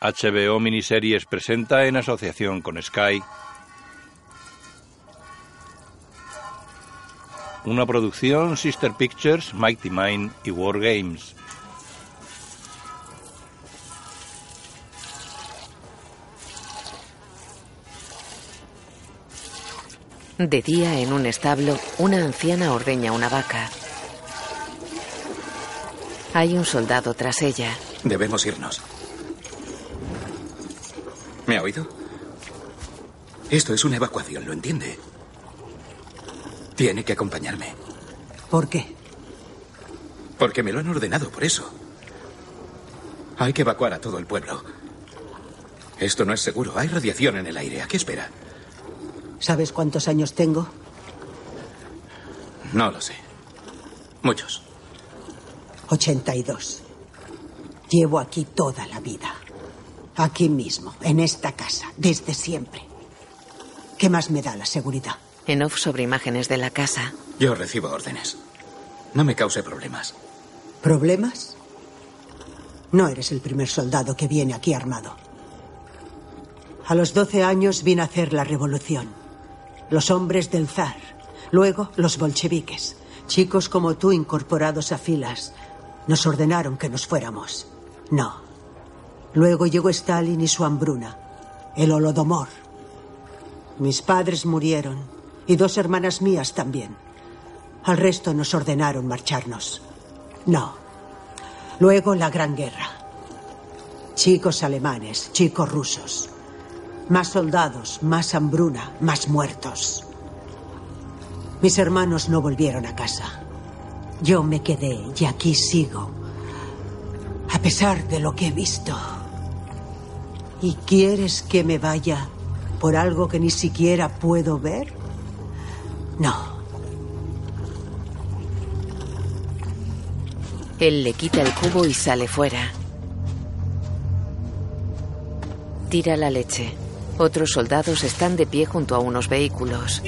HBO Miniseries presenta en asociación con Sky una producción Sister Pictures, Mighty Mind y War Games. De día, en un establo, una anciana ordeña una vaca. Hay un soldado tras ella. Debemos irnos. ¿Me ha oído? Esto es una evacuación, ¿lo entiende? Tiene que acompañarme. ¿Por qué? Porque me lo han ordenado, por eso. Hay que evacuar a todo el pueblo. Esto no es seguro. Hay radiación en el aire. ¿A qué espera? ¿Sabes cuántos años tengo? No lo sé. Muchos. 82. Llevo aquí toda la vida. Aquí mismo, en esta casa, desde siempre. ¿Qué más me da la seguridad? En off sobre imágenes de la casa. Yo recibo órdenes. No me cause problemas. ¿Problemas? No eres el primer soldado que viene aquí armado. A los 12 años vine a hacer la revolución los hombres del zar, luego los bolcheviques, chicos como tú incorporados a filas, nos ordenaron que nos fuéramos. No. Luego llegó Stalin y su hambruna, el holodomor. Mis padres murieron y dos hermanas mías también. Al resto nos ordenaron marcharnos. No. Luego la Gran Guerra. Chicos alemanes, chicos rusos. Más soldados, más hambruna, más muertos. Mis hermanos no volvieron a casa. Yo me quedé y aquí sigo. A pesar de lo que he visto. ¿Y quieres que me vaya por algo que ni siquiera puedo ver? No. Él le quita el cubo y sale fuera. Tira la leche. Otros soldados están de pie junto a unos vehículos.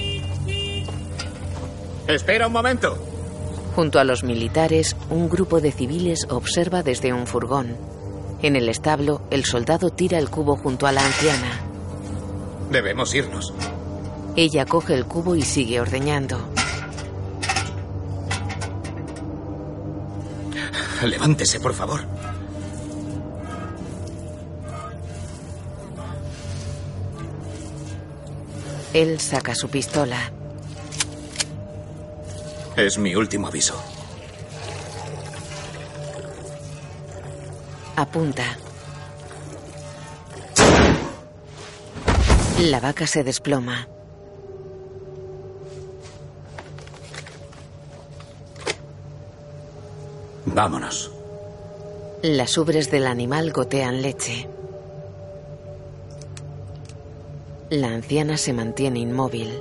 Espera un momento. Junto a los militares, un grupo de civiles observa desde un furgón. En el establo, el soldado tira el cubo junto a la anciana. Debemos irnos. Ella coge el cubo y sigue ordeñando. Levántese, por favor. Él saca su pistola. Es mi último aviso. Apunta. La vaca se desploma. Vámonos. Las ubres del animal gotean leche. La anciana se mantiene inmóvil.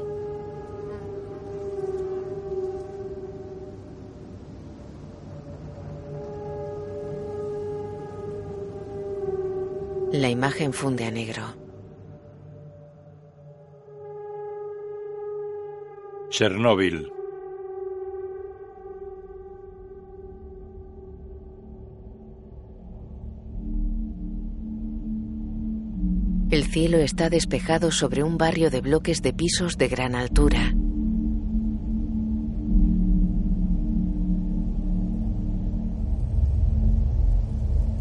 La imagen funde a negro. Chernóbil. El cielo está despejado sobre un barrio de bloques de pisos de gran altura.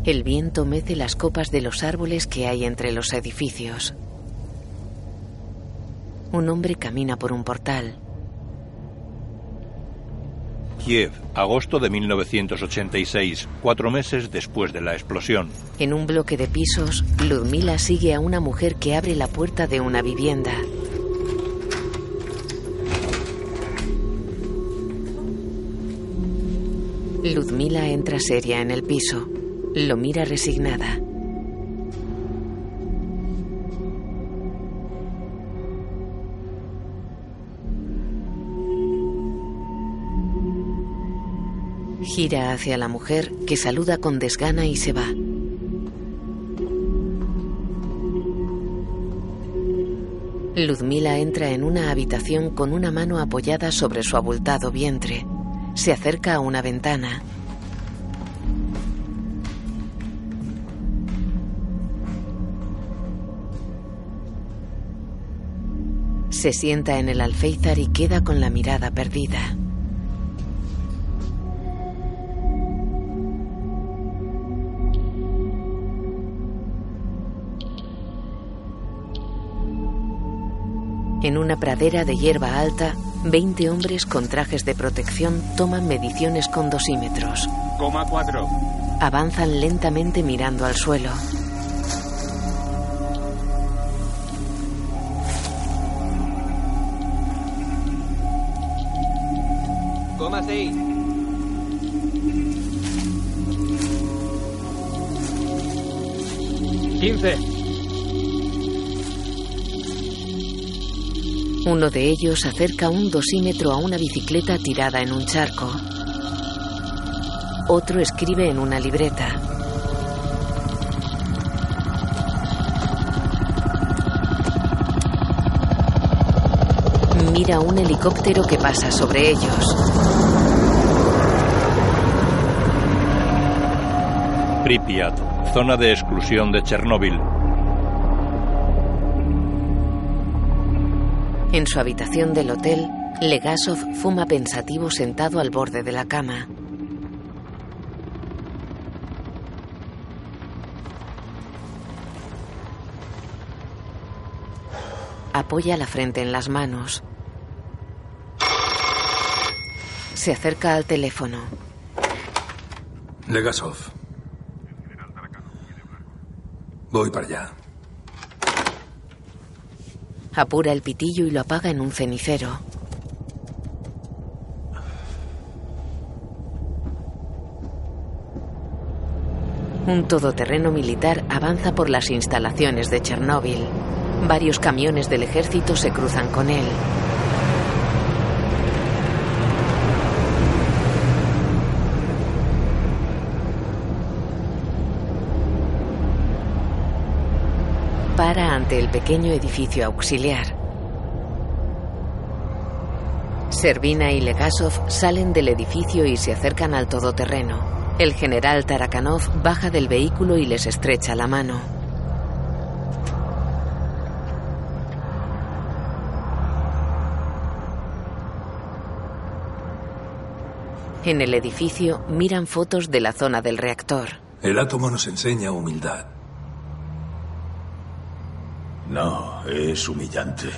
El viento mece las copas de los árboles que hay entre los edificios. Un hombre camina por un portal. Kiev, agosto de 1986, cuatro meses después de la explosión. En un bloque de pisos, Ludmila sigue a una mujer que abre la puerta de una vivienda. Ludmila entra seria en el piso. Lo mira resignada. Gira hacia la mujer que saluda con desgana y se va. Ludmila entra en una habitación con una mano apoyada sobre su abultado vientre. Se acerca a una ventana. Se sienta en el alféizar y queda con la mirada perdida. En una pradera de hierba alta, 20 hombres con trajes de protección toman mediciones con dosímetros. Coma 4. Avanzan lentamente mirando al suelo. 6. Quince. Uno de ellos acerca un dosímetro a una bicicleta tirada en un charco. Otro escribe en una libreta. Mira un helicóptero que pasa sobre ellos. Pripyat, zona de exclusión de Chernóbil. En su habitación del hotel, Legasov fuma pensativo sentado al borde de la cama. Apoya la frente en las manos. Se acerca al teléfono. Legasov. Voy para allá. Apura el pitillo y lo apaga en un cenicero. Un todoterreno militar avanza por las instalaciones de Chernóbil. Varios camiones del ejército se cruzan con él. Para el pequeño edificio auxiliar. Servina y Legasov salen del edificio y se acercan al todoterreno. El general Tarakanov baja del vehículo y les estrecha la mano. En el edificio miran fotos de la zona del reactor. El átomo nos enseña humildad. No, es humillante.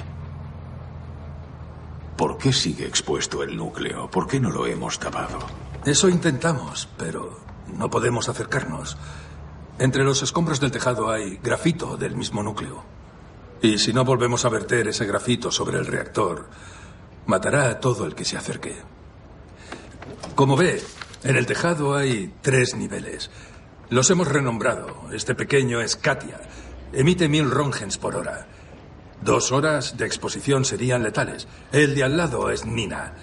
¿Por qué sigue expuesto el núcleo? ¿Por qué no lo hemos tapado? Eso intentamos, pero no podemos acercarnos. Entre los escombros del tejado hay grafito del mismo núcleo. Y si no volvemos a verter ese grafito sobre el reactor, matará a todo el que se acerque. Como ve, en el tejado hay tres niveles. Los hemos renombrado. Este pequeño es Katia. Emite mil rongens por hora. Dos horas de exposición serían letales. El de al lado es Nina.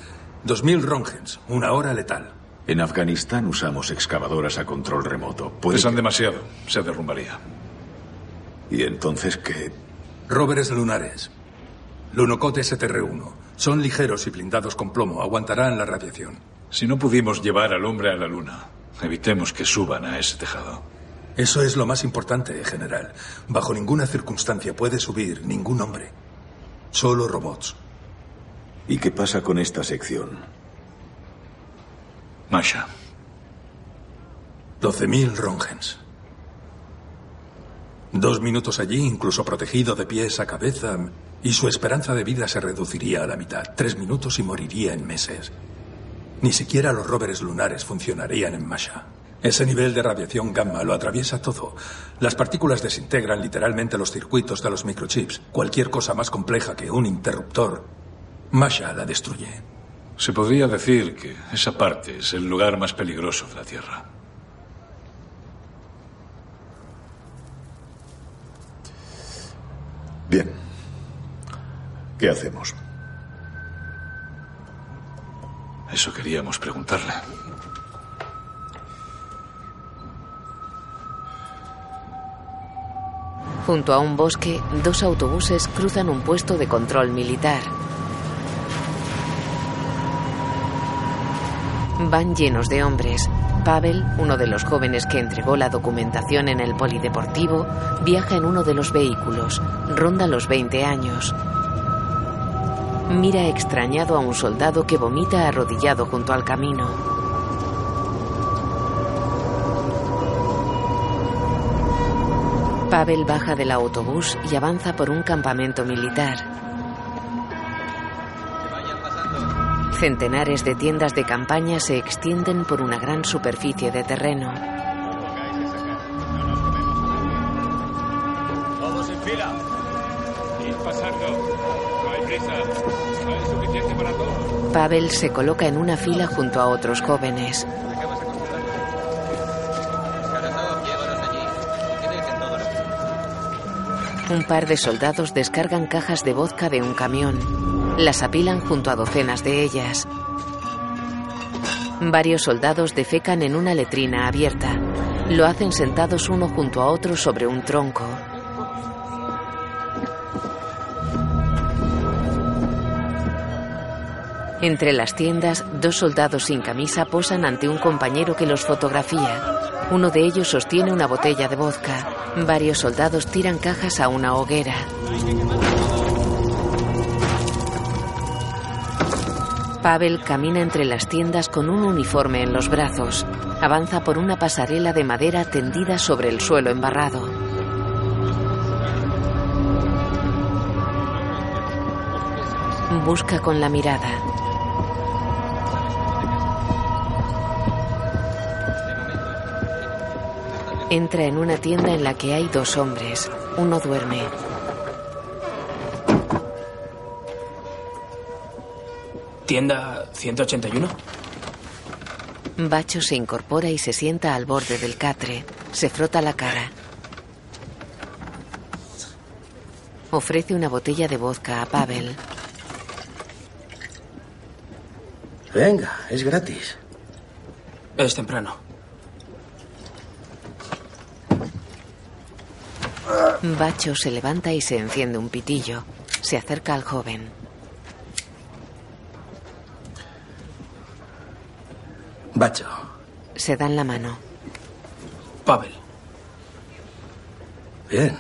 Dos mil rongens, una hora letal. En Afganistán usamos excavadoras a control remoto. Puede Pesan que- demasiado. Se derrumbaría. ¿Y entonces qué? Rovers lunares. Lunocot STR-1. Son ligeros y blindados con plomo. Aguantarán la radiación. Si no pudimos llevar al hombre a la luna, evitemos que suban a ese tejado. Eso es lo más importante, general. Bajo ninguna circunstancia puede subir ningún hombre. Solo robots. ¿Y qué pasa con esta sección? Masha, 12.000 rongens. Dos minutos allí, incluso protegido de pies a cabeza, y su esperanza de vida se reduciría a la mitad. Tres minutos y moriría en meses. Ni siquiera los rovers lunares funcionarían en Masha. Ese nivel de radiación gamma lo atraviesa todo. Las partículas desintegran literalmente los circuitos de los microchips. Cualquier cosa más compleja que un interruptor, Masha la destruye. se podría decir que esa parte es el lugar más peligroso de la Tierra. Bien. ¿Qué hacemos? Eso queríamos preguntarle. Junto a un bosque, dos autobuses cruzan un puesto de control militar. Van llenos de hombres. Pavel, uno de los jóvenes que entregó la documentación en el polideportivo, viaja en uno de los vehículos. Ronda los 20 años. Mira extrañado a un soldado que vomita arrodillado junto al camino. Pavel baja del autobús y avanza por un campamento militar. Centenares de tiendas de campaña se extienden por una gran superficie de terreno. Todos en fila. Ir pasando. No hay prisa. Hay suficiente para todos. Pavel se coloca en una fila junto a otros jóvenes. Un par de soldados descargan cajas de vodka de un camión. Las apilan junto a docenas de ellas. Varios soldados defecan en una letrina abierta. Lo hacen sentados uno junto a otro sobre un tronco. Entre las tiendas, dos soldados sin camisa posan ante un compañero que los fotografía. Uno de ellos sostiene una botella de vodka. Varios soldados tiran cajas a una hoguera. Pavel camina entre las tiendas con un uniforme en los brazos. Avanza por una pasarela de madera tendida sobre el suelo embarrado. Busca con la mirada. Entra en una tienda en la que hay dos hombres. Uno duerme. Tienda 181. Bacho se incorpora y se sienta al borde del catre. Se frota la cara. Ofrece una botella de vodka a Pavel. Venga, es gratis. Es temprano. Bacho se levanta y se enciende un pitillo. Se acerca al joven. Bacho. Se dan la mano. Pavel. Bien.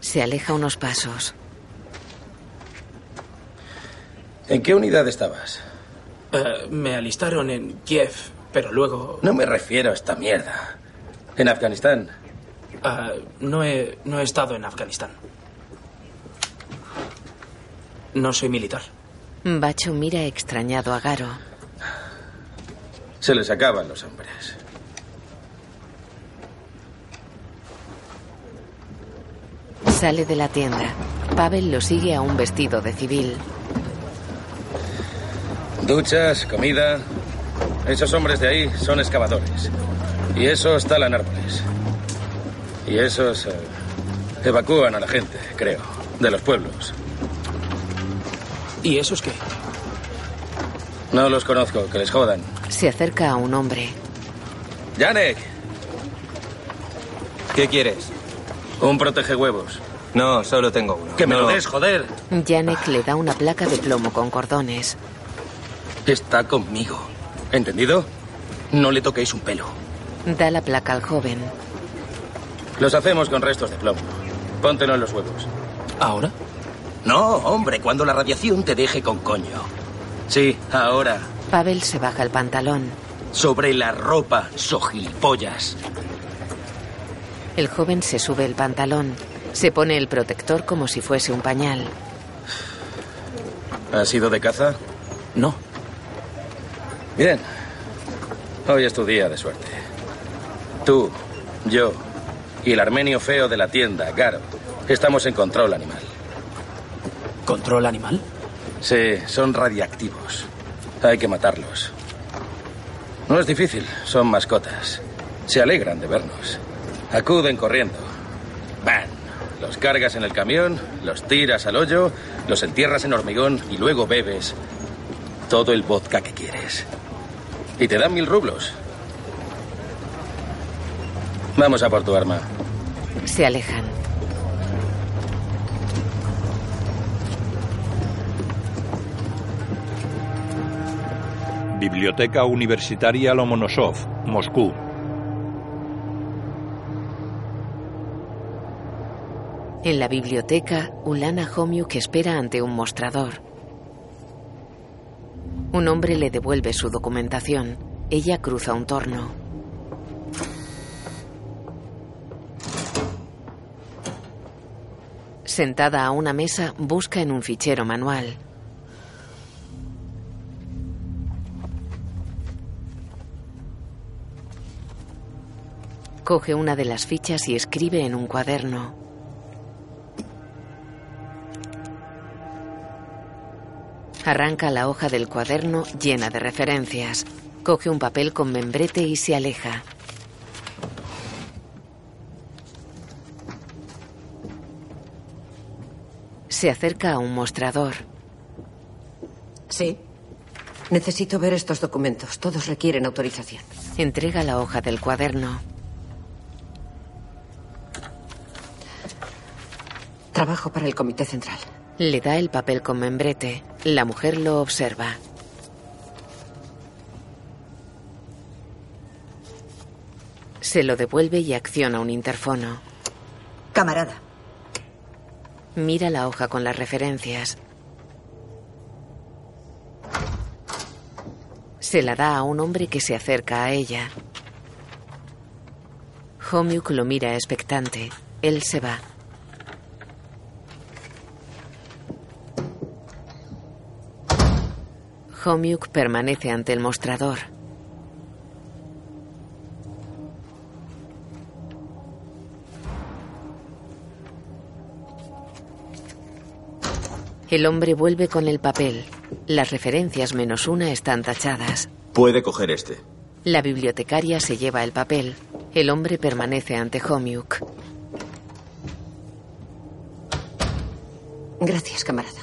Se aleja unos pasos. ¿En qué unidad estabas? Eh, me alistaron en Kiev, pero luego... No me refiero a esta mierda. ¿En Afganistán? Eh, no, he, no he estado en Afganistán. No soy militar. Bacho mira extrañado a Garo. Se les acaban los hombres. Sale de la tienda. Pavel lo sigue a un vestido de civil. Duchas, comida. Esos hombres de ahí son excavadores. Y esos talan árboles. Y esos eh, evacúan a la gente, creo, de los pueblos. ¿Y esos qué? No los conozco, que les jodan. Se acerca a un hombre. Janek, ¿Qué quieres? un protege huevos. No, solo tengo uno. Que me No. lo des, joder. Janek le da una placa de plomo con cordones. Está conmigo. ¿Entendido? No le toquéis un pelo. Da la placa al joven. Los hacemos con restos de plomo. Póntelo en los huevos. ¿Ahora? No, hombre, cuando la radiación te deje con coño. Sí, ahora. Pavel se baja el pantalón. Sobre la ropa, so gilipollas. El joven se sube el pantalón. Se pone el protector como si fuese un pañal. ¿Has ido de caza? No. Bien. Hoy es tu día de suerte. Tú, yo y el armenio feo de la tienda, Garo, estamos en control animal. ¿Control animal? Sí, son radiactivos. Hay que matarlos. No es difícil, son mascotas. Se alegran de vernos. Acuden corriendo. Van. Los cargas en el camión, los tiras al hoyo, los entierras en hormigón y luego bebes todo el vodka que quieres. Y te dan mil rublos. Vamos a por tu arma. Se alejan. Biblioteca Universitaria Lomonosov, Moscú. En la biblioteca, Ulana Homiuk espera ante un mostrador. Un hombre le devuelve su documentación. Ella cruza un torno. Sentada a una mesa, busca en un fichero manual. Coge una de las fichas y escribe en un cuaderno. Arranca la hoja del cuaderno llena de referencias. Coge un papel con membrete y se aleja. Se acerca a un mostrador. Sí. Necesito ver estos documentos. Todos requieren autorización. Entrega la hoja del cuaderno. Trabajo para el Comité Central. Le da el papel con membrete. La mujer lo observa. Se lo devuelve y acciona un interfono. Camarada. Mira la hoja con las referencias. Se la da a un hombre que se acerca a ella. Homiuk lo mira expectante. Él se va. Homiuk permanece ante el mostrador. El hombre vuelve con el papel. Las referencias menos una están tachadas. Puede coger este. La bibliotecaria se lleva el papel. El hombre permanece ante Homiuk. Gracias, camarada.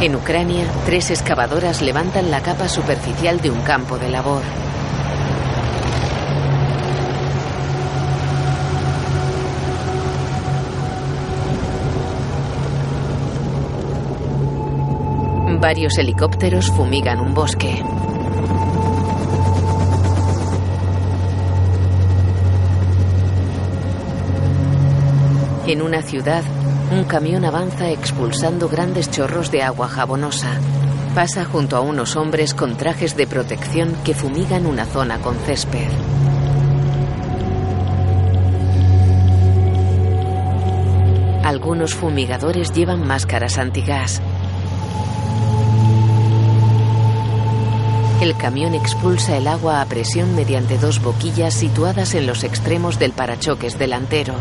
En Ucrania, tres excavadoras levantan la capa superficial de un campo de labor. Varios helicópteros fumigan un bosque. En una ciudad, un camión avanza expulsando grandes chorros de agua jabonosa. Pasa junto a unos hombres con trajes de protección que fumigan una zona con césped. Algunos fumigadores llevan máscaras antigas. El camión expulsa el agua a presión mediante dos boquillas situadas en los extremos del parachoques delantero.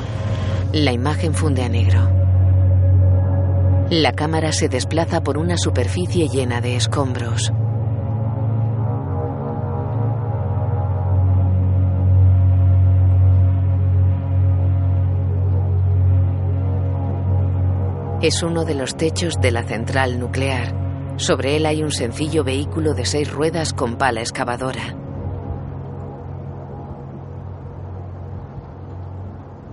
La imagen funde a negro. La cámara se desplaza por una superficie llena de escombros. Es uno de los techos de la central nuclear. Sobre él hay un sencillo vehículo de seis ruedas con pala excavadora.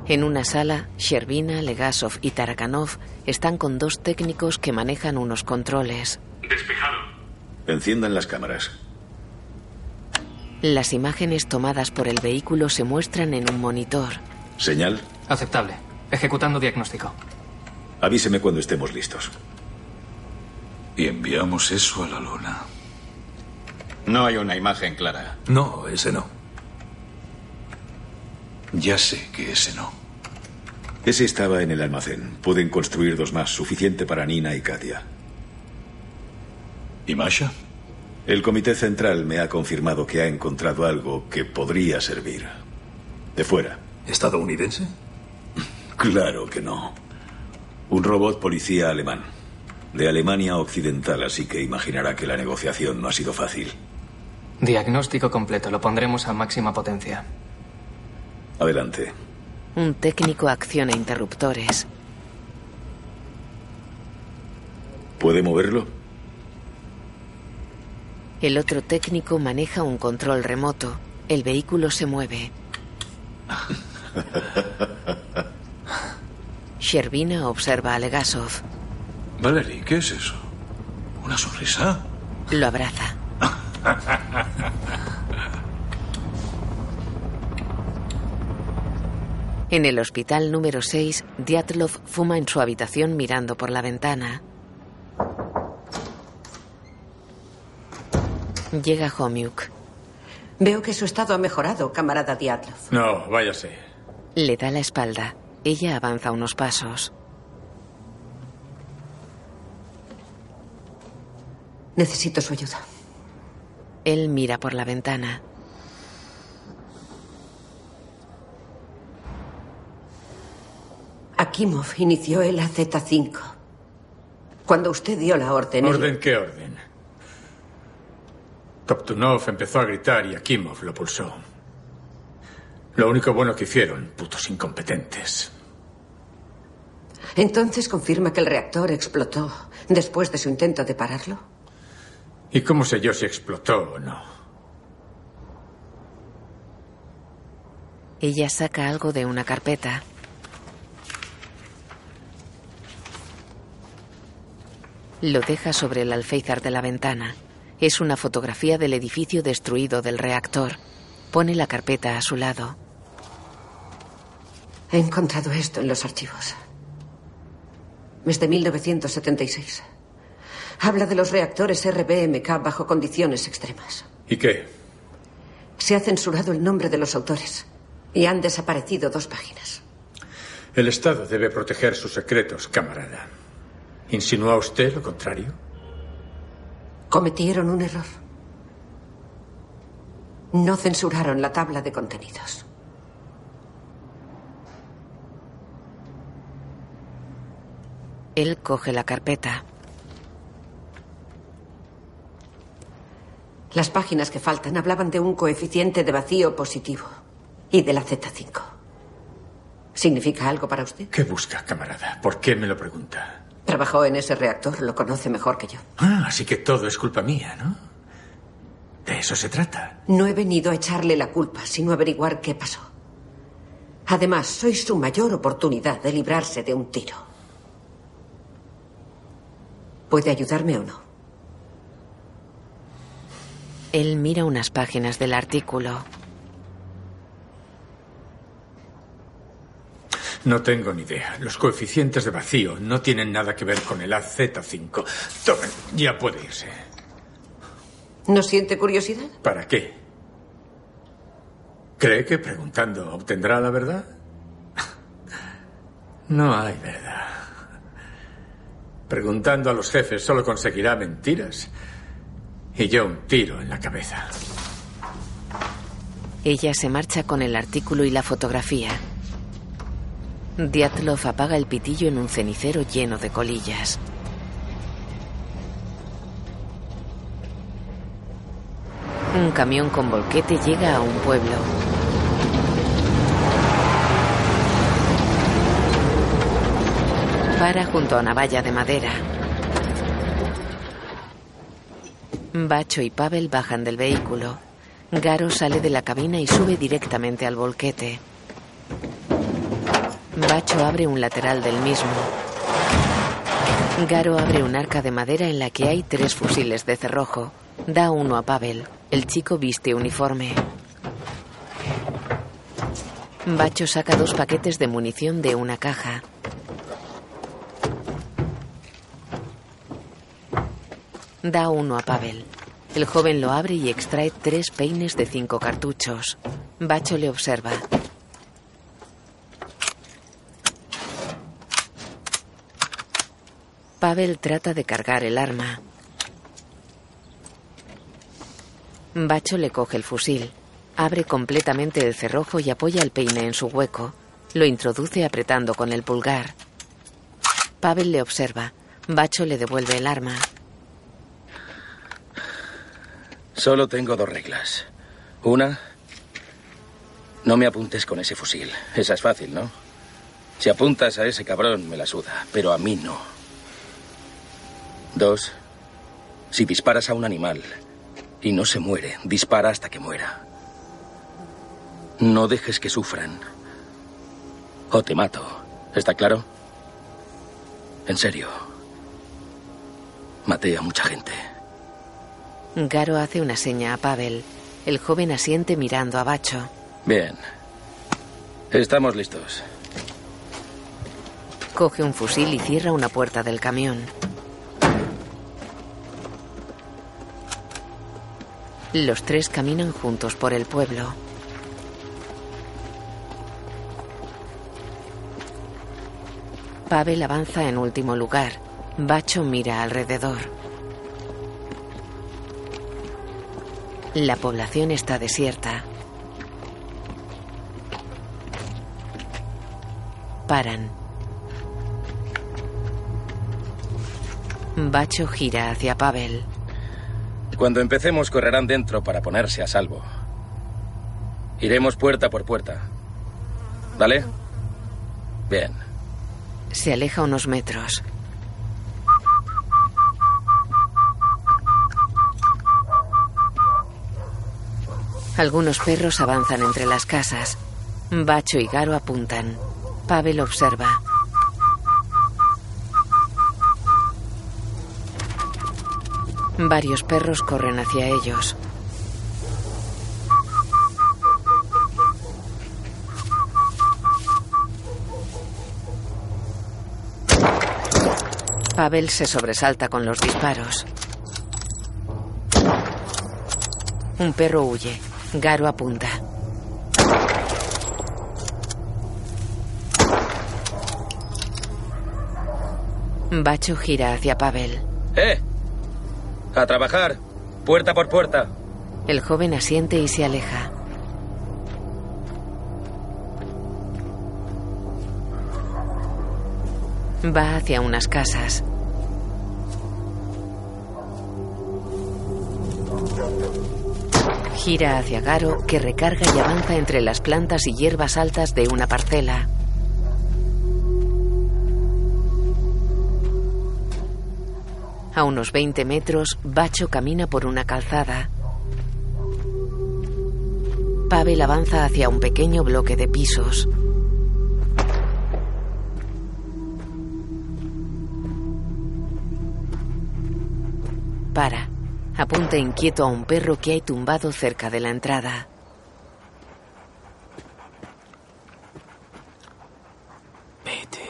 En una sala, Sherbina, Legasov y Tarakanov están con dos técnicos que manejan unos controles. Despejado. Enciendan las cámaras. Las imágenes tomadas por el vehículo se muestran en un monitor. ¿Señal? Aceptable. Ejecutando diagnóstico. Avíseme cuando estemos listos. Y enviamos eso a la luna. No hay una imagen clara. No, ese no. Ya sé que ese no. Ese estaba en el almacén. Pueden construir dos más, suficiente para Nina y Katia. ¿Y Masha? El Comité Central me ha confirmado que ha encontrado algo que podría servir. De fuera. ¿Estadounidense? Claro que no. Un robot policía alemán. De Alemania Occidental, así que imaginará que la negociación no ha sido fácil. Diagnóstico completo. Lo pondremos a máxima potencia. Adelante. Un técnico acciona interruptores. ¿Puede moverlo? El otro técnico maneja un control remoto. El vehículo se mueve. Sherbina observa a Legasov. Valerie, ¿qué es eso? ¿Una sonrisa? Lo abraza. En el hospital número 6, Diatlov fuma en su habitación mirando por la ventana. Llega Homiuk. Veo que su estado ha mejorado, camarada Diatlov. No, váyase. Le da la espalda. Ella avanza unos pasos. Necesito su ayuda. Él mira por la ventana. Akimov inició el AZ-5. Cuando usted dio la orden... ¿Orden qué orden? Toptunov empezó a gritar y Akimov lo pulsó. Lo único bueno que hicieron, putos incompetentes. Entonces confirma que el reactor explotó después de su intento de pararlo. ¿Y cómo sé yo si explotó o no? Ella saca algo de una carpeta. Lo deja sobre el alféizar de la ventana. Es una fotografía del edificio destruido del reactor. Pone la carpeta a su lado. He encontrado esto en los archivos. Es de 1976. Habla de los reactores RBMK bajo condiciones extremas. ¿Y qué? Se ha censurado el nombre de los autores y han desaparecido dos páginas. El Estado debe proteger sus secretos, camarada. ¿Insinúa usted lo contrario? Cometieron un error. No censuraron la tabla de contenidos. Él coge la carpeta. Las páginas que faltan hablaban de un coeficiente de vacío positivo y de la Z5. ¿Significa algo para usted? ¿Qué busca, camarada? ¿Por qué me lo pregunta? Trabajó en ese reactor, lo conoce mejor que yo. Ah, así que todo es culpa mía, ¿no? De eso se trata. No he venido a echarle la culpa, sino a averiguar qué pasó. Además, soy su mayor oportunidad de librarse de un tiro. ¿Puede ayudarme o no? Él mira unas páginas del artículo. No tengo ni idea. Los coeficientes de vacío no tienen nada que ver con el AZ5. Tomen, ya puede irse. ¿No siente curiosidad? ¿Para qué? ¿Cree que preguntando obtendrá la verdad? No hay verdad. Preguntando a los jefes solo conseguirá mentiras. Y yo un tiro en la cabeza. Ella se marcha con el artículo y la fotografía. Diatlov apaga el pitillo en un cenicero lleno de colillas. Un camión con volquete llega a un pueblo. Para junto a una valla de madera. Bacho y Pavel bajan del vehículo. Garo sale de la cabina y sube directamente al volquete. Bacho abre un lateral del mismo. Garo abre un arca de madera en la que hay tres fusiles de cerrojo. Da uno a Pavel. El chico viste uniforme. Bacho saca dos paquetes de munición de una caja. Da uno a Pavel. El joven lo abre y extrae tres peines de cinco cartuchos. Bacho le observa. Pavel trata de cargar el arma. Bacho le coge el fusil. Abre completamente el cerrojo y apoya el peine en su hueco. Lo introduce apretando con el pulgar. Pavel le observa. Bacho le devuelve el arma. Solo tengo dos reglas. Una, no me apuntes con ese fusil. Esa es fácil, ¿no? Si apuntas a ese cabrón, me la suda, pero a mí no. Dos, si disparas a un animal y no se muere, dispara hasta que muera. No dejes que sufran. O te mato. ¿Está claro? En serio. Maté a mucha gente. Garo hace una seña a Pavel. El joven asiente mirando a Bacho. Bien. Estamos listos. Coge un fusil y cierra una puerta del camión. Los tres caminan juntos por el pueblo. Pavel avanza en último lugar. Bacho mira alrededor. La población está desierta. Paran. Bacho gira hacia Pavel. Cuando empecemos correrán dentro para ponerse a salvo. Iremos puerta por puerta. ¿Vale? Bien. Se aleja unos metros. Algunos perros avanzan entre las casas. Bacho y Garo apuntan. Pavel observa. Varios perros corren hacia ellos. Pavel se sobresalta con los disparos. Un perro huye. Garo apunta. Bacho gira hacia Pavel. ¡Eh! A trabajar. Puerta por puerta. El joven asiente y se aleja. Va hacia unas casas. Gira hacia Garo, que recarga y avanza entre las plantas y hierbas altas de una parcela. A unos 20 metros, Bacho camina por una calzada. Pavel avanza hacia un pequeño bloque de pisos. Para. Apunta inquieto a un perro que hay tumbado cerca de la entrada. Vete,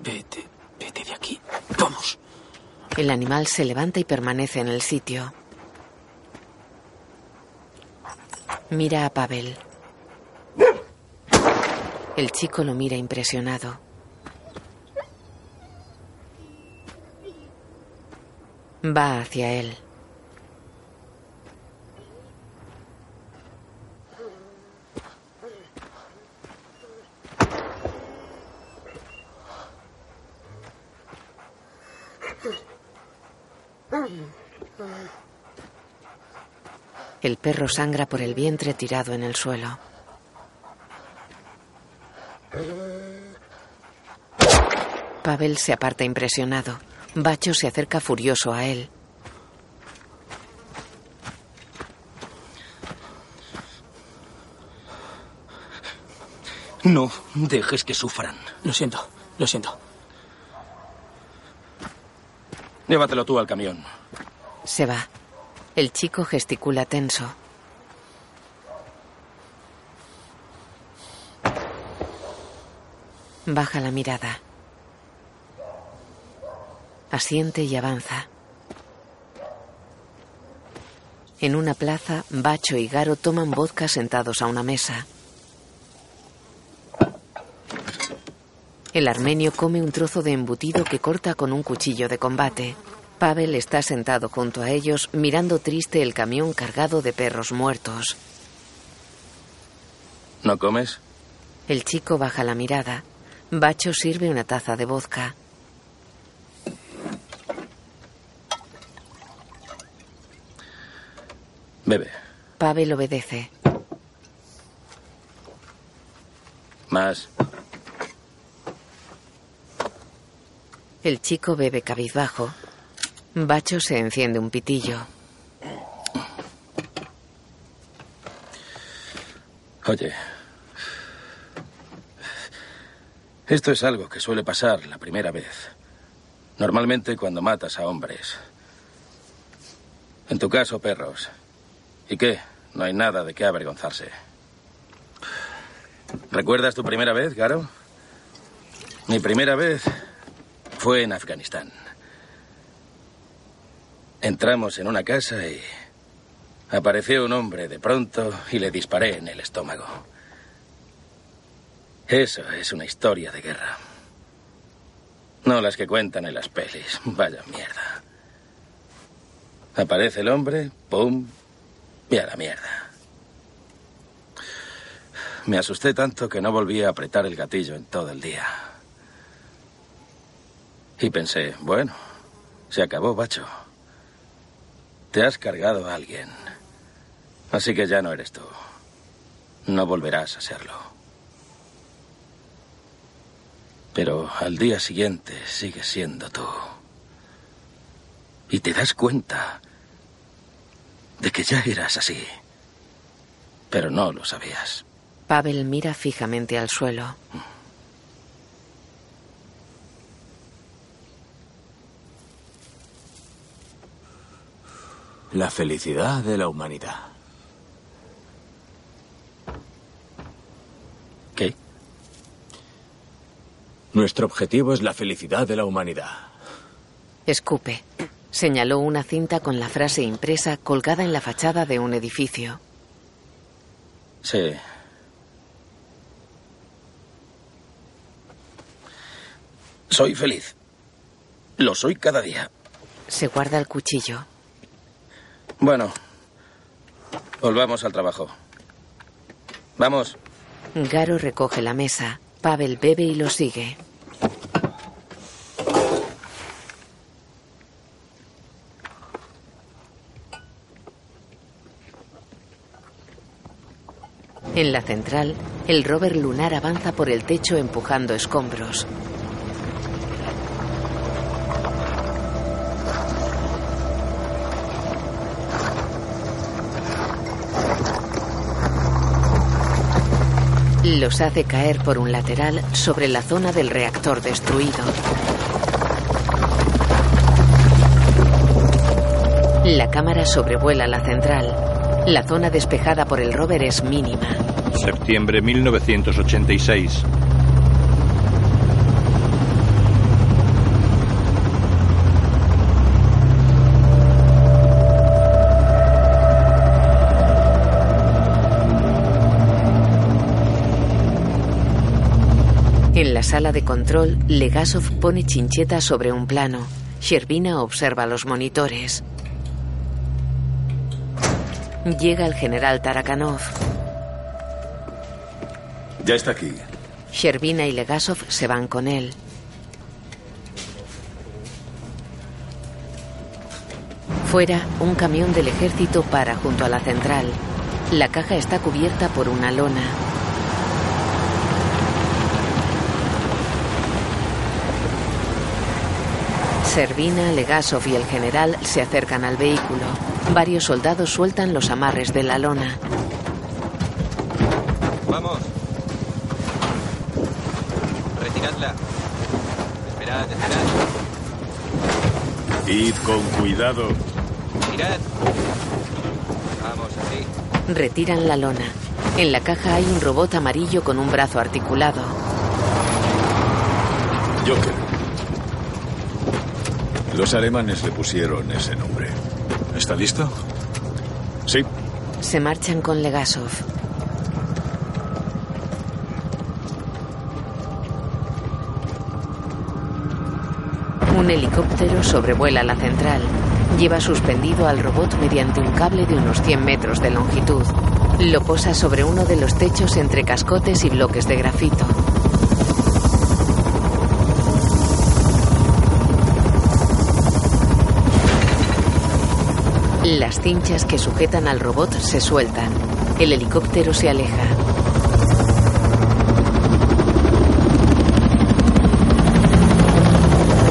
vete, vete de aquí. Vamos. El animal se levanta y permanece en el sitio. Mira a Pavel. El chico lo mira impresionado. Va hacia él. El perro sangra por el vientre tirado en el suelo. Pavel se aparta impresionado. Bacho se acerca furioso a él. No dejes que sufran. Lo siento, lo siento. Llévatelo tú al camión. Se va. El chico gesticula tenso. Baja la mirada. Asiente y avanza. En una plaza, Bacho y Garo toman vodka sentados a una mesa. El armenio come un trozo de embutido que corta con un cuchillo de combate. Pavel está sentado junto a ellos, mirando triste el camión cargado de perros muertos. ¿No comes? El chico baja la mirada. Bacho sirve una taza de vodka. Bebe. Pavel obedece. Más. El chico bebe cabizbajo. Bacho se enciende un pitillo. Oye. Esto es algo que suele pasar la primera vez. Normalmente cuando matas a hombres. En tu caso, perros. ¿Y qué? No hay nada de qué avergonzarse. ¿Recuerdas tu primera vez, Garo? Mi primera vez fue en Afganistán. Entramos en una casa y Apareció un hombre de pronto y le disparé en el estómago. Eso es una historia de guerra. No las que cuentan en las pelis. Vaya mierda. Aparece el hombre, pum, y a la mierda. Me asusté tanto que no volví a apretar el gatillo en todo el día. Y pensé, bueno, se acabó, bacho. Te has cargado a alguien. Así que ya no eres tú. No volverás a serlo. Pero al día siguiente sigues siendo tú. Y te das cuenta de que ya eras así. Pero no lo sabías. Pavel mira fijamente al suelo. La felicidad de la humanidad. ¿Qué? Nuestro objetivo es la felicidad de la humanidad. Escupe. Señaló una cinta con la frase impresa colgada en la fachada de un edificio. Sí. Soy feliz. Lo soy cada día. Se guarda el cuchillo. Bueno, volvamos al trabajo. Vamos. Garo recoge la mesa. Pavel bebe y lo sigue. En la central, el rover lunar avanza por el techo empujando escombros. Los hace caer por un lateral sobre la zona del reactor destruido. La cámara sobrevuela la central. La zona despejada por el rover es mínima. Septiembre 1986. Sala de control, Legasov pone chincheta sobre un plano. Sherbina observa los monitores. Llega el general Tarakanov. Ya está aquí. Sherbina y Legasov se van con él. Fuera, un camión del ejército para junto a la central. La caja está cubierta por una lona. Servina, Legasov y el general se acercan al vehículo. Varios soldados sueltan los amarres de la lona. Vamos. Retiradla. Esperad, esperad. Id con cuidado. Tirad. Vamos, así. Retiran la lona. En la caja hay un robot amarillo con un brazo articulado. Joker. Los alemanes le pusieron ese nombre. ¿Está listo? Sí. Se marchan con Legasov. Un helicóptero sobrevuela la central. Lleva suspendido al robot mediante un cable de unos 100 metros de longitud. Lo posa sobre uno de los techos entre cascotes y bloques de grafito. Las cinchas que sujetan al robot se sueltan. El helicóptero se aleja.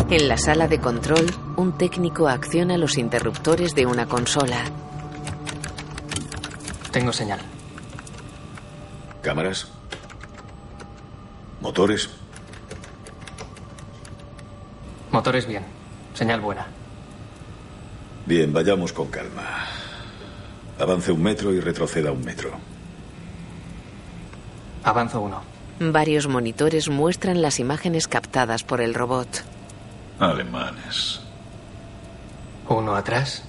En la sala de control, un técnico acciona los interruptores de una consola. Tengo señal. ¿Cámaras? ¿Motores? Motores bien. Señal buena. Bien, vayamos con calma. Avance un metro y retroceda un metro. Avanzo uno. Varios monitores muestran las imágenes captadas por el robot. Alemanes. Uno atrás.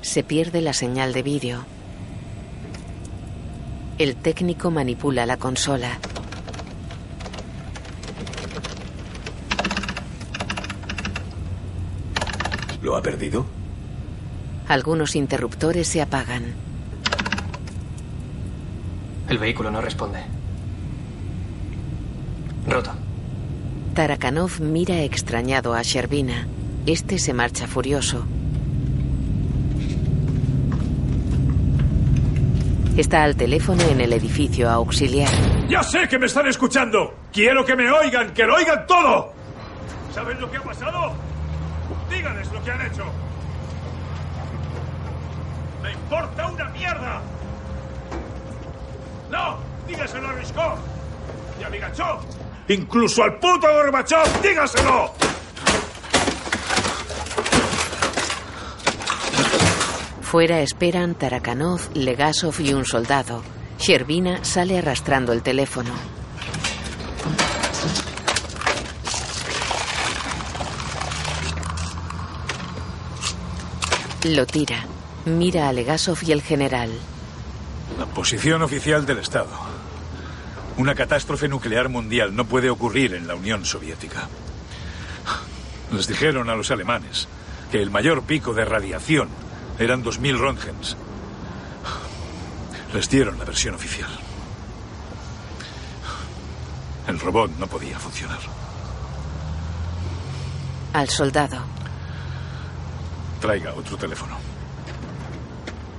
Se pierde la señal de vídeo. El técnico manipula la consola. ¿Lo ha perdido? Algunos interruptores se apagan. El vehículo no responde. Roto. Tarakanov mira extrañado a Sherbina. Este se marcha furioso. Está al teléfono en el edificio auxiliar. ¡Ya sé que me están escuchando! ¡Quiero que me oigan! ¡Que lo oigan todo! ¿Saben lo que ha pasado? Díganles lo que han hecho. ¡Me importa una mierda! ¡No! ¡Dígaselo a Rishkov! ¡Y a Migachov! ¡Incluso al puto Gorbachev! ¡Dígaselo! Fuera esperan Tarakanov, Legasov y un soldado. Sherbina sale arrastrando el teléfono. Lo tira. Mira a Legasov y el general. La posición oficial del Estado. Una catástrofe nuclear mundial no puede ocurrir en la Unión Soviética. Les dijeron a los alemanes que el mayor pico de radiación eran 2.000 Röntgens. Les dieron la versión oficial. El robot no podía funcionar. Al soldado. Traiga otro teléfono.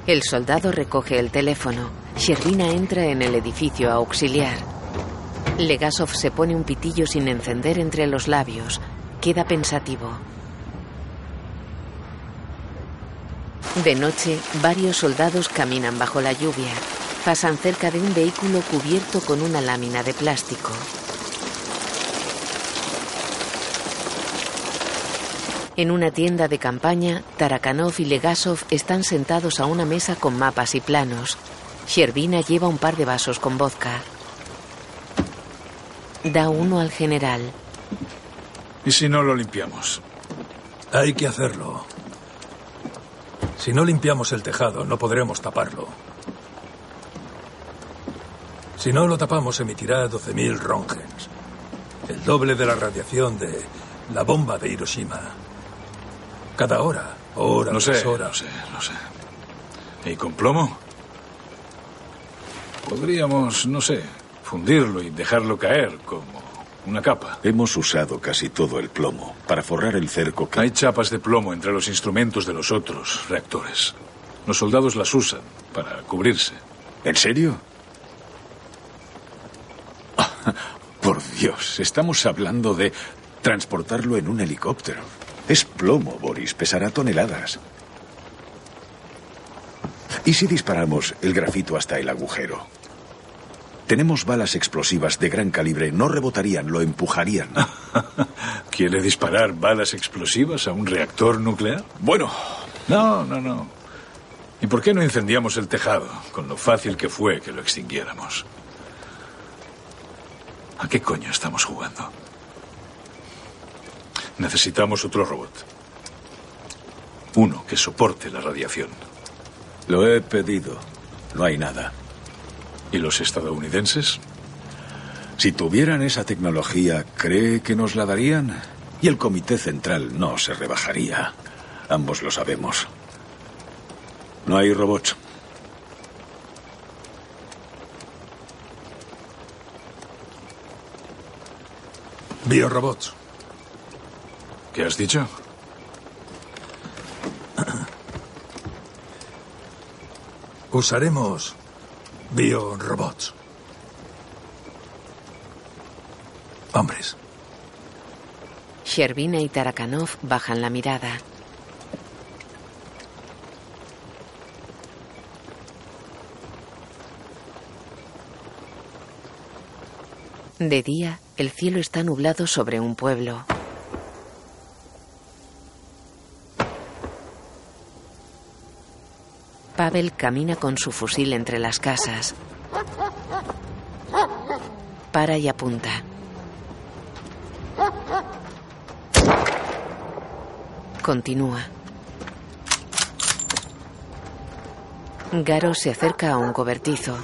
El soldado recoge el teléfono. Sherbina entra en el edificio auxiliar. Legasov se pone un pitillo sin encender entre los labios. Queda pensativo. De noche, varios soldados caminan bajo la lluvia. Pasan cerca de un vehículo cubierto con una lámina de plástico. En una tienda de campaña, Tarakanov y Legasov están sentados a una mesa con mapas y planos. Sherbina lleva un par de vasos con vodka. Da uno al general. ¿Y si no lo limpiamos? Hay que hacerlo. Si no limpiamos el tejado, no podremos taparlo. Si no lo tapamos, emitirá 12.000 Röntgens. El doble de la radiación de la bomba de Hiroshima. Cada hora, hora No sé, hora. no sé, no sé. ¿Y con plomo? Podríamos, no sé, fundirlo y dejarlo caer como una capa. Hemos usado casi todo el plomo para forrar el cerco que... Hay chapas de plomo entre los instrumentos de los otros reactores. Los soldados las usan para cubrirse. ¿En serio? Por Dios, estamos hablando de transportarlo en un helicóptero. Es plomo, Boris, pesará toneladas. ¿Y si disparamos el grafito hasta el agujero? Tenemos balas explosivas de gran calibre, no rebotarían, lo empujarían. ¿Quiere disparar balas explosivas a un reactor nuclear? Bueno. No, no, no. ¿Y por qué no incendiamos el tejado, con lo fácil que fue que lo extinguiéramos? ¿A qué coño estamos jugando? Necesitamos otro robot. Uno que soporte la radiación. Lo he pedido. No hay nada. ¿Y los estadounidenses? Si tuvieran esa tecnología, ¿cree que nos la darían? Y el Comité Central no se rebajaría. Ambos lo sabemos. No hay robots. Biorobots. ¿Qué has dicho? Usaremos biorobots. Hombres. Sherbina y Tarakanov bajan la mirada. De día, el cielo está nublado sobre un pueblo. Pavel camina con su fusil entre las casas. Para y apunta. Continúa. Garo se acerca a un cobertizo.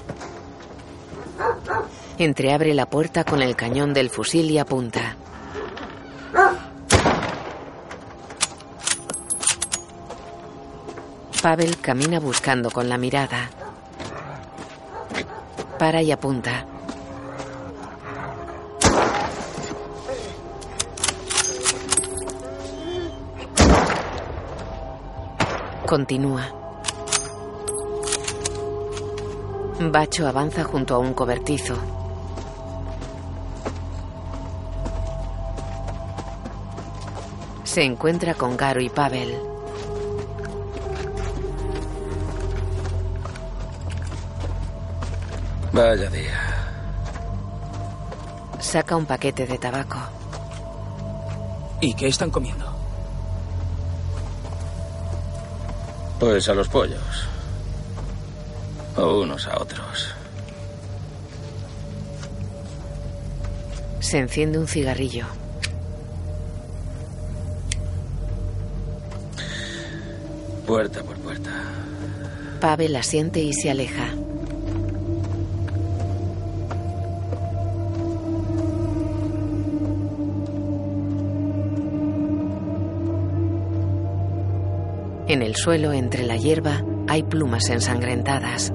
Entreabre la puerta con el cañón del fusil y apunta. Pavel camina buscando con la mirada. Para y apunta. Continúa. Bacho avanza junto a un cobertizo. Se encuentra con Garo y Pavel. Vaya día. Saca un paquete de tabaco. ¿Y qué están comiendo? Pues a los pollos. O unos a otros. Se enciende un cigarrillo. Puerta por puerta. Pavel asiente y se aleja. Suelo, entre la hierba, hay plumas ensangrentadas.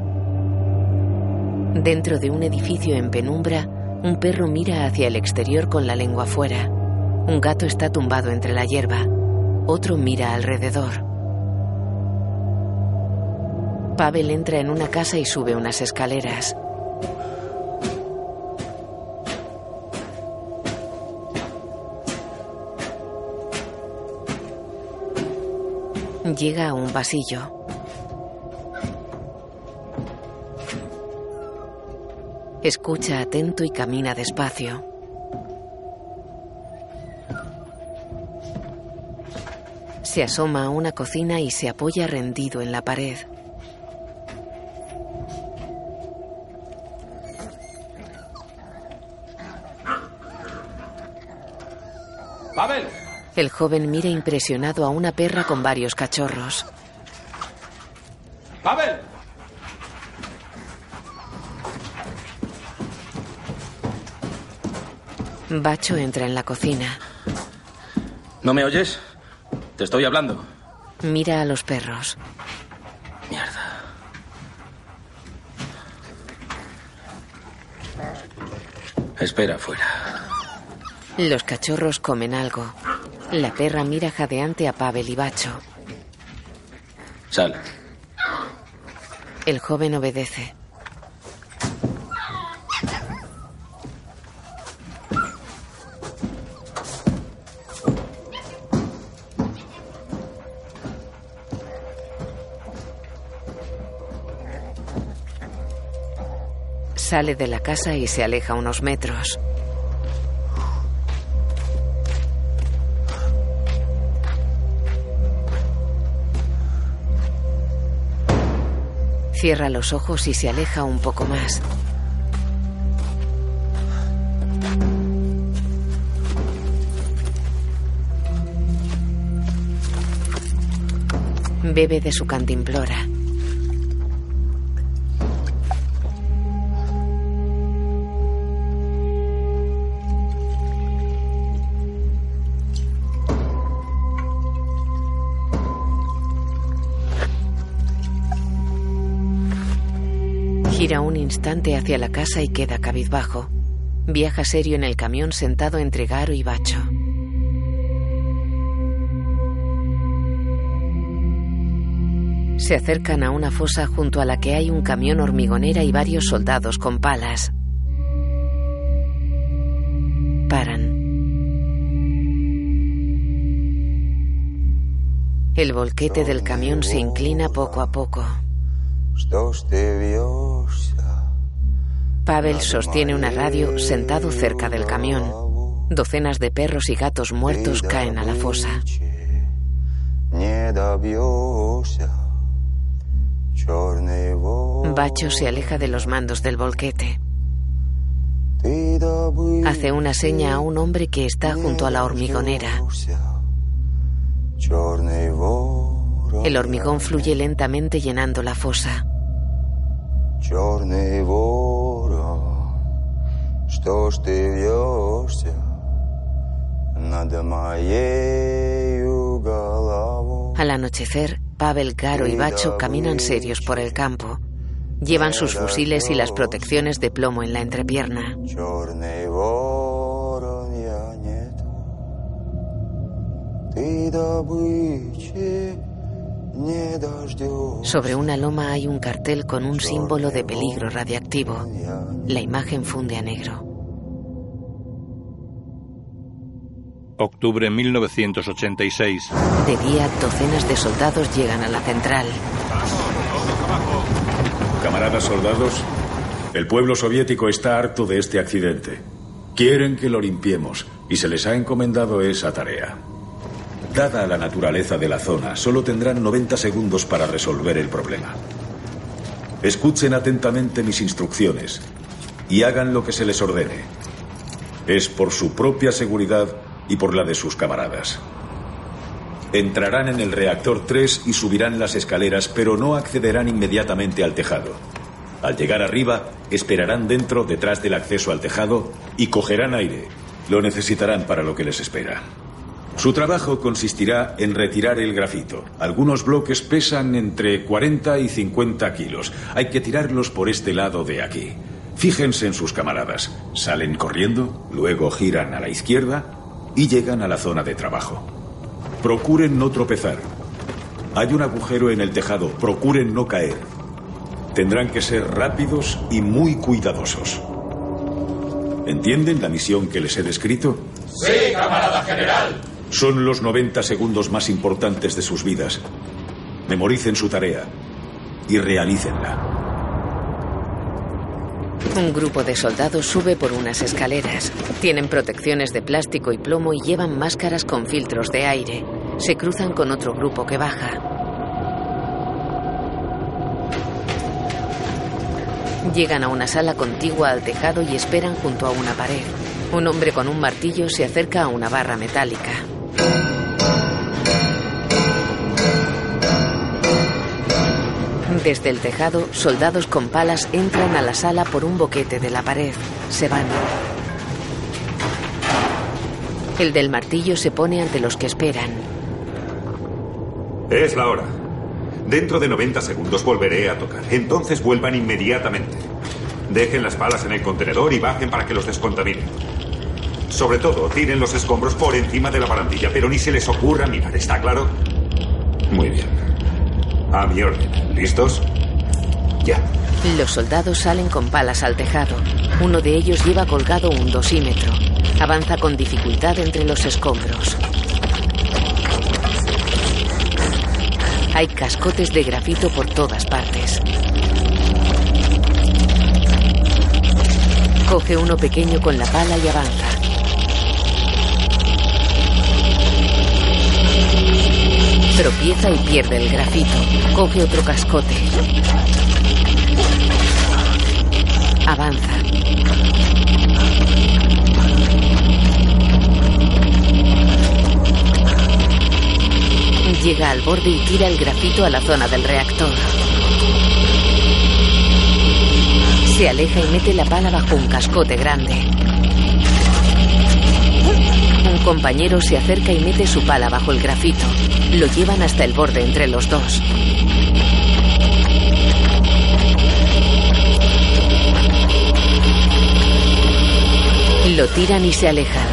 Dentro de un edificio en penumbra, un perro mira hacia el exterior con la lengua fuera. Un gato está tumbado entre la hierba. Otro mira alrededor. Pavel entra en una casa y sube unas escaleras. Llega a un pasillo. Escucha atento y camina despacio. Se asoma a una cocina y se apoya rendido en la pared. ¡Pavel! El joven mira impresionado a una perra con varios cachorros. ¡Pavel! Bacho entra en la cocina. ¿No me oyes? Te estoy hablando. Mira a los perros. Mierda. Espera afuera. Los cachorros comen algo. La perra mira jadeante a Pavel y Bacho. Sal. El joven obedece. Sale de la casa y se aleja unos metros. Cierra los ojos y se aleja un poco más. Bebe de su cantimplora. Hacia la casa y queda cabizbajo. Viaja serio en el camión sentado entre Garo y Bacho. Se acercan a una fosa junto a la que hay un camión hormigonera y varios soldados con palas. Paran. El volquete del camión se inclina poco a poco. Pavel sostiene una radio sentado cerca del camión. Docenas de perros y gatos muertos caen a la fosa. Bacho se aleja de los mandos del volquete. Hace una seña a un hombre que está junto a la hormigonera. El hormigón fluye lentamente llenando la fosa. Черный ворон, что ж ты вьешься над моею головой? Al anochecer, Pavel, Caro y Bacho caminan serios por el campo. Llevan sus fusiles y las protecciones de plomo en la entrepierna. Черный ворон, я не тот. Ты добычи не дождешься. Sobre una loma hay un cartel con un símbolo de peligro radiactivo. La imagen funde a negro. Octubre 1986. De día, docenas de soldados llegan a la central. Camaradas soldados, el pueblo soviético está harto de este accidente. Quieren que lo limpiemos y se les ha encomendado esa tarea. Dada la naturaleza de la zona, solo tendrán 90 segundos para resolver el problema. Escuchen atentamente mis instrucciones y hagan lo que se les ordene. Es por su propia seguridad y por la de sus camaradas. Entrarán en el reactor 3 y subirán las escaleras, pero no accederán inmediatamente al tejado. Al llegar arriba, esperarán dentro, detrás del acceso al tejado, y cogerán aire. Lo necesitarán para lo que les espera. Su trabajo consistirá en retirar el grafito. Algunos bloques pesan entre 40 y 50 kilos. Hay que tirarlos por este lado de aquí. Fíjense en sus camaradas. Salen corriendo, luego giran a la izquierda y llegan a la zona de trabajo. Procuren no tropezar. Hay un agujero en el tejado. Procuren no caer. Tendrán que ser rápidos y muy cuidadosos. ¿Entienden la misión que les he descrito? Sí, camarada general. Son los 90 segundos más importantes de sus vidas. Memoricen su tarea y realícenla. Un grupo de soldados sube por unas escaleras. Tienen protecciones de plástico y plomo y llevan máscaras con filtros de aire. Se cruzan con otro grupo que baja. Llegan a una sala contigua al tejado y esperan junto a una pared. Un hombre con un martillo se acerca a una barra metálica. Desde el tejado, soldados con palas entran a la sala por un boquete de la pared. Se van. El del martillo se pone ante los que esperan. Es la hora. Dentro de 90 segundos volveré a tocar. Entonces vuelvan inmediatamente. Dejen las palas en el contenedor y bajen para que los descontaminen. Sobre todo, tiren los escombros por encima de la barandilla, pero ni se les ocurra mirar, ¿está claro? Muy bien. A mi orden. ¿Listos? Ya. Los soldados salen con palas al tejado. Uno de ellos lleva colgado un dosímetro. Avanza con dificultad entre los escombros. Hay cascotes de grafito por todas partes. Coge uno pequeño con la pala y avanza. Tropieza y pierde el grafito. Coge otro cascote. Avanza. Llega al borde y tira el grafito a la zona del reactor. Se aleja y mete la pala bajo un cascote grande. Compañero se acerca y mete su pala bajo el grafito. Lo llevan hasta el borde entre los dos. Lo tiran y se alejan.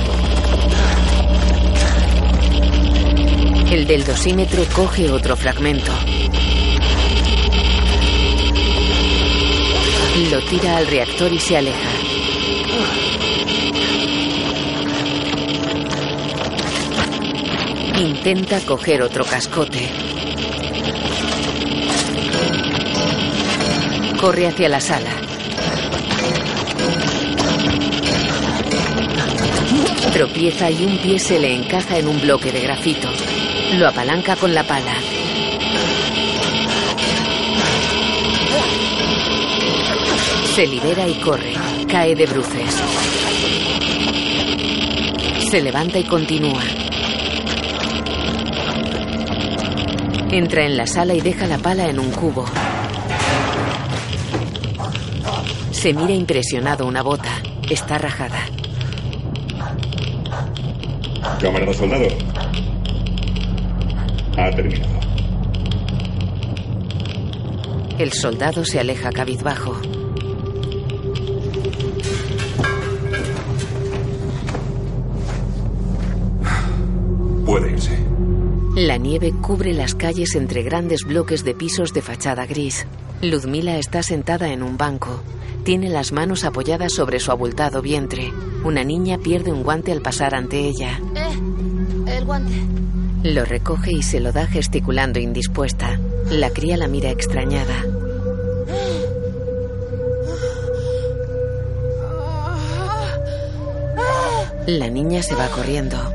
El del dosímetro coge otro fragmento. Lo tira al reactor y se aleja. Intenta coger otro cascote. Corre hacia la sala. Tropieza y un pie se le encaja en un bloque de grafito. Lo apalanca con la pala. Se libera y corre. Cae de bruces. Se levanta y continúa. Entra en la sala y deja la pala en un cubo. Se mira impresionado una bota. Está rajada. Camarada soldado. Ha terminado. El soldado se aleja cabizbajo. Puede irse. La nieve cubre las calles entre grandes bloques de pisos de fachada gris. Ludmila está sentada en un banco. Tiene las manos apoyadas sobre su abultado vientre. Una niña pierde un guante al pasar ante ella. Eh, el guante. Lo recoge y se lo da gesticulando indispuesta. La cría la mira extrañada. La niña se va corriendo.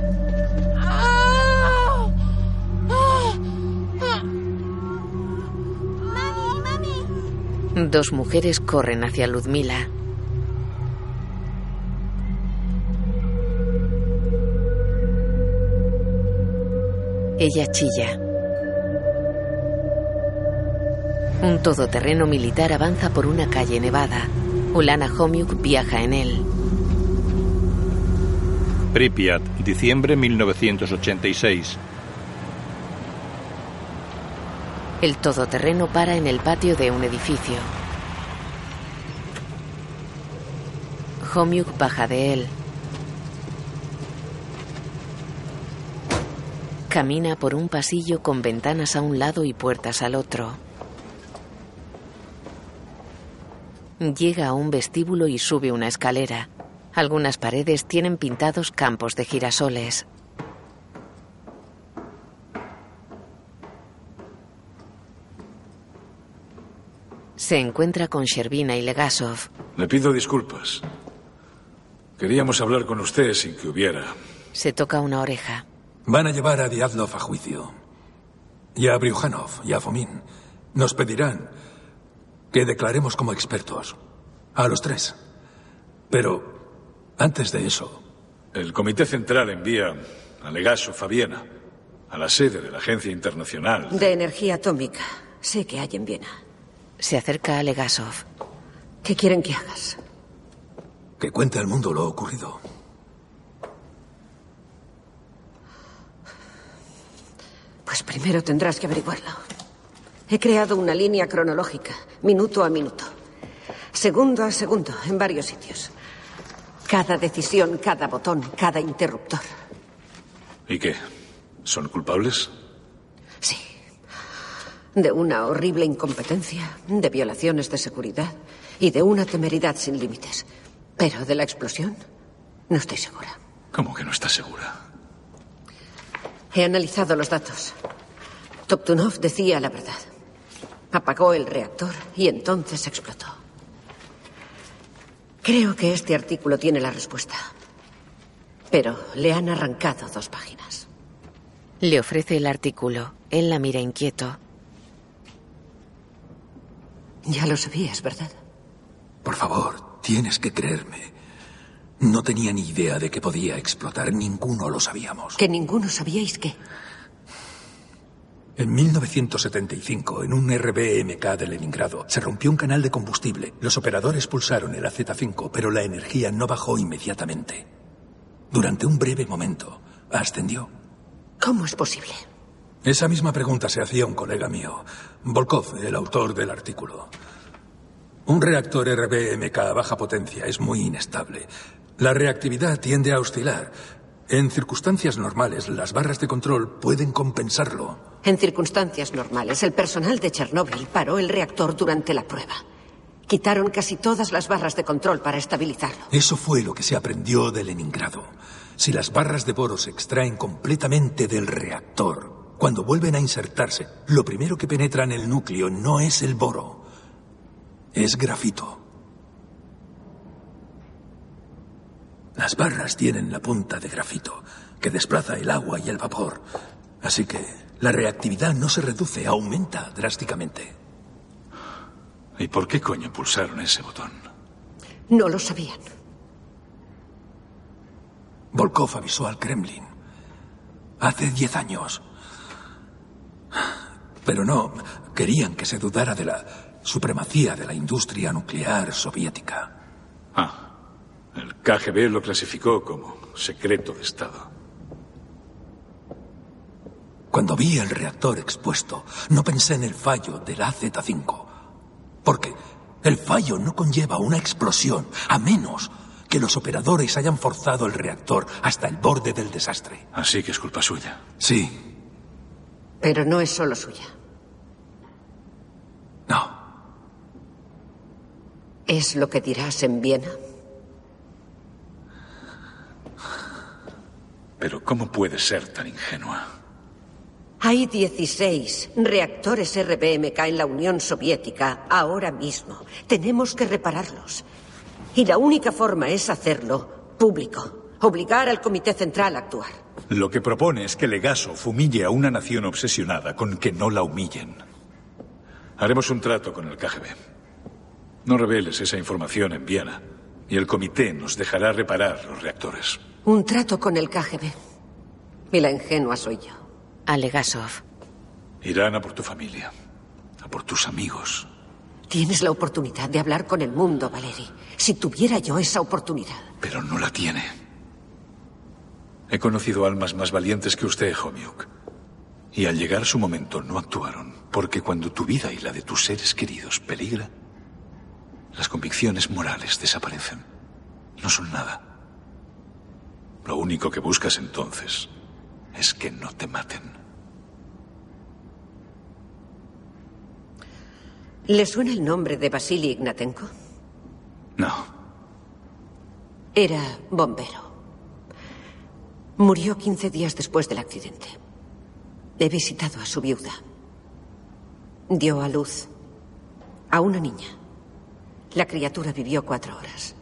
Dos mujeres corren hacia Ludmila. Ella chilla. Un todoterreno militar avanza por una calle nevada. Ulana Homiuk viaja en él. Pripyat, diciembre 1986. El todoterreno para en el patio de un edificio. Homiuk baja de él. Camina por un pasillo con ventanas a un lado y puertas al otro. Llega a un vestíbulo y sube una escalera. Algunas paredes tienen pintados campos de girasoles. Se encuentra con Sherbina y Legasov. Le pido disculpas. Queríamos hablar con usted sin que hubiera. Se toca una oreja. Van a llevar a Diazlov a juicio. Y a Briujanov y a Fomin. Nos pedirán que declaremos como expertos. A los tres. Pero antes de eso, El Comité Central envía a Legasov a Viena, a la sede de la Agencia Internacional. De energía atómica. Sé que hay en Viena. Se acerca a Legasov. ¿Qué quieren que hagas? que cuente al mundo lo ocurrido. Pues primero tendrás que averiguarlo. He creado una línea cronológica, minuto a minuto, segundo a segundo, en varios sitios. Cada decisión, cada botón, cada interruptor. ¿Y qué? ¿Son culpables? De una horrible incompetencia, de violaciones de seguridad y de una temeridad sin límites. Pero de la explosión, no estoy segura. ¿Cómo que no está segura? He analizado los datos. Toptunov decía la verdad. Apagó el reactor y entonces explotó. Creo que este artículo tiene la respuesta. Pero le han arrancado dos páginas. Le ofrece el artículo. Él la mira inquieto. Ya lo sabías, ¿verdad? Por favor, tienes que creerme. No tenía ni idea de que podía explotar. Ninguno lo sabíamos. Que ninguno sabíais qué. En 1975, en un RBMK de Leningrado, se rompió un canal de combustible. Los operadores pulsaron el AZ5, pero la energía no bajó inmediatamente. Durante un breve momento, ascendió. ¿Cómo es posible? Esa misma pregunta se hacía un colega mío, Volkov, el autor del artículo. Un reactor RBMK a baja potencia es muy inestable. La reactividad tiende a oscilar. En circunstancias normales, las barras de control pueden compensarlo. En circunstancias normales, el personal de Chernóbil paró el reactor durante la prueba. Quitaron casi todas las barras de control para estabilizarlo. Eso fue lo que se aprendió de Leningrado. Si las barras de boro se extraen completamente del reactor, cuando vuelven a insertarse, lo primero que penetra en el núcleo no es el boro, es grafito. Las barras tienen la punta de grafito, que desplaza el agua y el vapor. Así que la reactividad no se reduce, aumenta drásticamente. ¿Y por qué coño pulsaron ese botón? No lo sabían. Volkov avisó al Kremlin. Hace diez años. Pero no, querían que se dudara de la supremacía de la industria nuclear soviética. Ah, el KGB lo clasificó como secreto de Estado. Cuando vi el reactor expuesto, no pensé en el fallo del AZ-5. Porque el fallo no conlleva una explosión, a menos que los operadores hayan forzado el reactor hasta el borde del desastre. Así que es culpa suya. Sí. Pero no es solo suya. No. ¿Es lo que dirás en Viena? Pero ¿cómo puede ser tan ingenua? Hay 16 reactores RBMK en la Unión Soviética ahora mismo. Tenemos que repararlos. Y la única forma es hacerlo público. Obligar al Comité Central a actuar. Lo que propone es que Legasov humille a una nación obsesionada con que no la humillen. Haremos un trato con el KGB. No reveles esa información en Viena y el comité nos dejará reparar los reactores. Un trato con el KGB. Y la ingenua soy yo. A Legasov. Irán a por tu familia, a por tus amigos. Tienes la oportunidad de hablar con el mundo, Valery. Si tuviera yo esa oportunidad. Pero no la tiene. He conocido almas más valientes que usted, Homiuk. Y al llegar su momento no actuaron, porque cuando tu vida y la de tus seres queridos peligra, las convicciones morales desaparecen. No son nada. Lo único que buscas entonces es que no te maten. ¿Le suena el nombre de Vasily Ignatenko? No. Era bombero. Murió 15 días después del accidente. He visitado a su viuda. Dio a luz a una niña. La criatura vivió cuatro horas.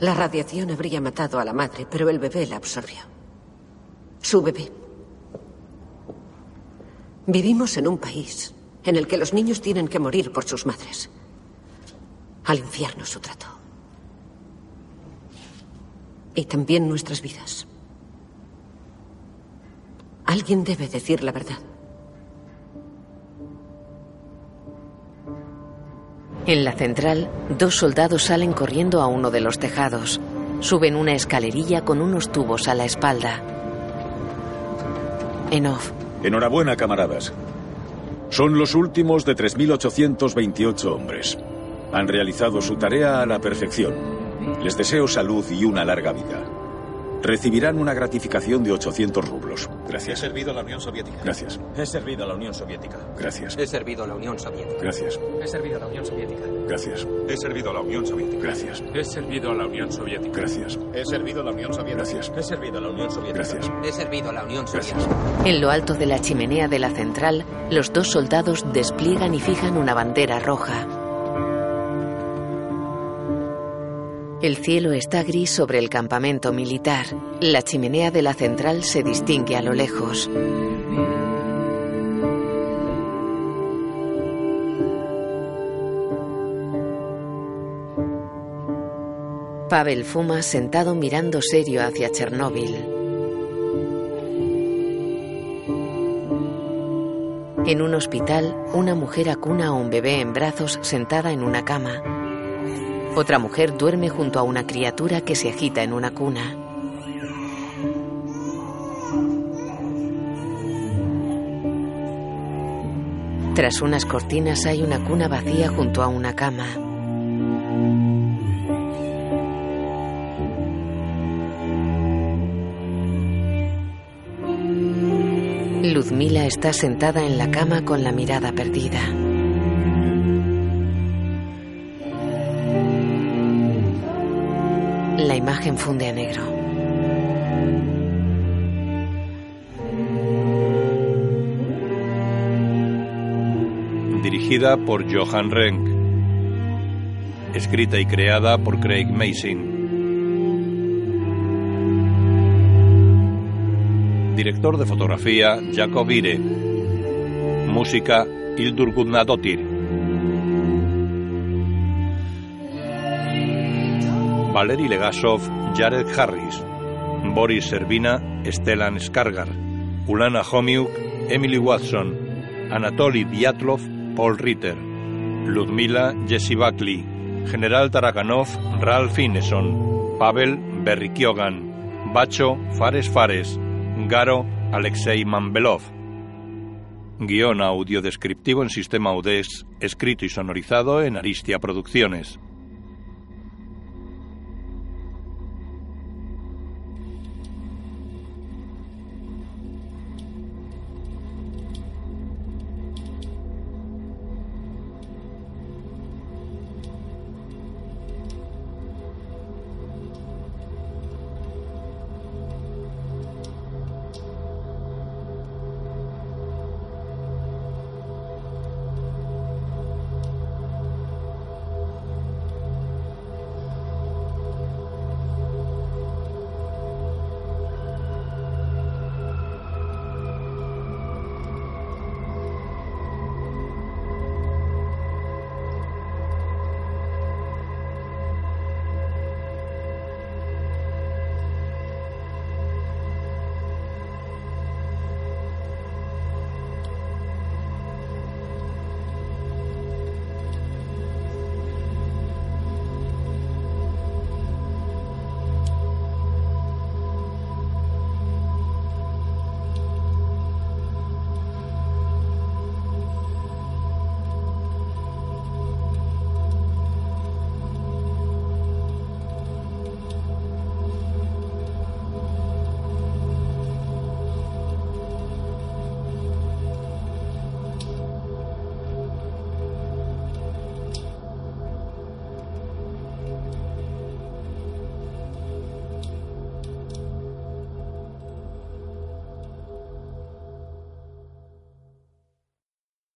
La radiación habría matado a la madre, pero el bebé la absorbió. Su bebé. Vivimos en un país en el que los niños tienen que morir por sus madres. Al infierno su trato. Y también nuestras vidas. Alguien debe decir la verdad. En la central, dos soldados salen corriendo a uno de los tejados. Suben una escalerilla con unos tubos a la espalda. En off. Enhorabuena, camaradas. Son los últimos de 3.828 hombres. Han realizado su tarea a la perfección. Les deseo salud y una larga vida. Recibirán una gratificación de 800 rublos. Gracias. He servido a la Unión Soviética. Gracias. He servido a la Unión Soviética. Gracias. He servido a la Unión Soviética. Gracias. He servido a la Unión Soviética. Gracias. He servido a la Unión Soviética. Gracias. He servido a la Unión Soviética. Gracias. He servido a la Unión Soviética. Gracias. He servido a la Unión Soviética. Gracias. He servido a la Unión Gracias. Soviética. En lo alto de la chimenea de la central, los dos soldados despliegan y fijan una bandera roja. El cielo está gris sobre el campamento militar. La chimenea de la central se distingue a lo lejos. Pavel fuma sentado mirando serio hacia Chernóbil. En un hospital, una mujer acuna a un bebé en brazos sentada en una cama. Otra mujer duerme junto a una criatura que se agita en una cuna. Tras unas cortinas hay una cuna vacía junto a una cama. Luzmila está sentada en la cama con la mirada perdida. Imagen funde a negro. Dirigida por Johan Renck. Escrita y creada por Craig Mason. Director de fotografía Jacob Ire. Música Hildur Gudnadottir. Valery Legasov, Jared Harris. Boris Servina, Stellan Skargar. Ulana Homiuk, Emily Watson. Anatoly Dyatlov, Paul Ritter. Ludmila Jesse Buckley. General Tarakanov Ralph Ineson. Pavel Berrikiogan. Bacho Fares Fares. Garo Alexei Mambelov. Guión audio descriptivo en sistema UDES, escrito y sonorizado en Aristia Producciones.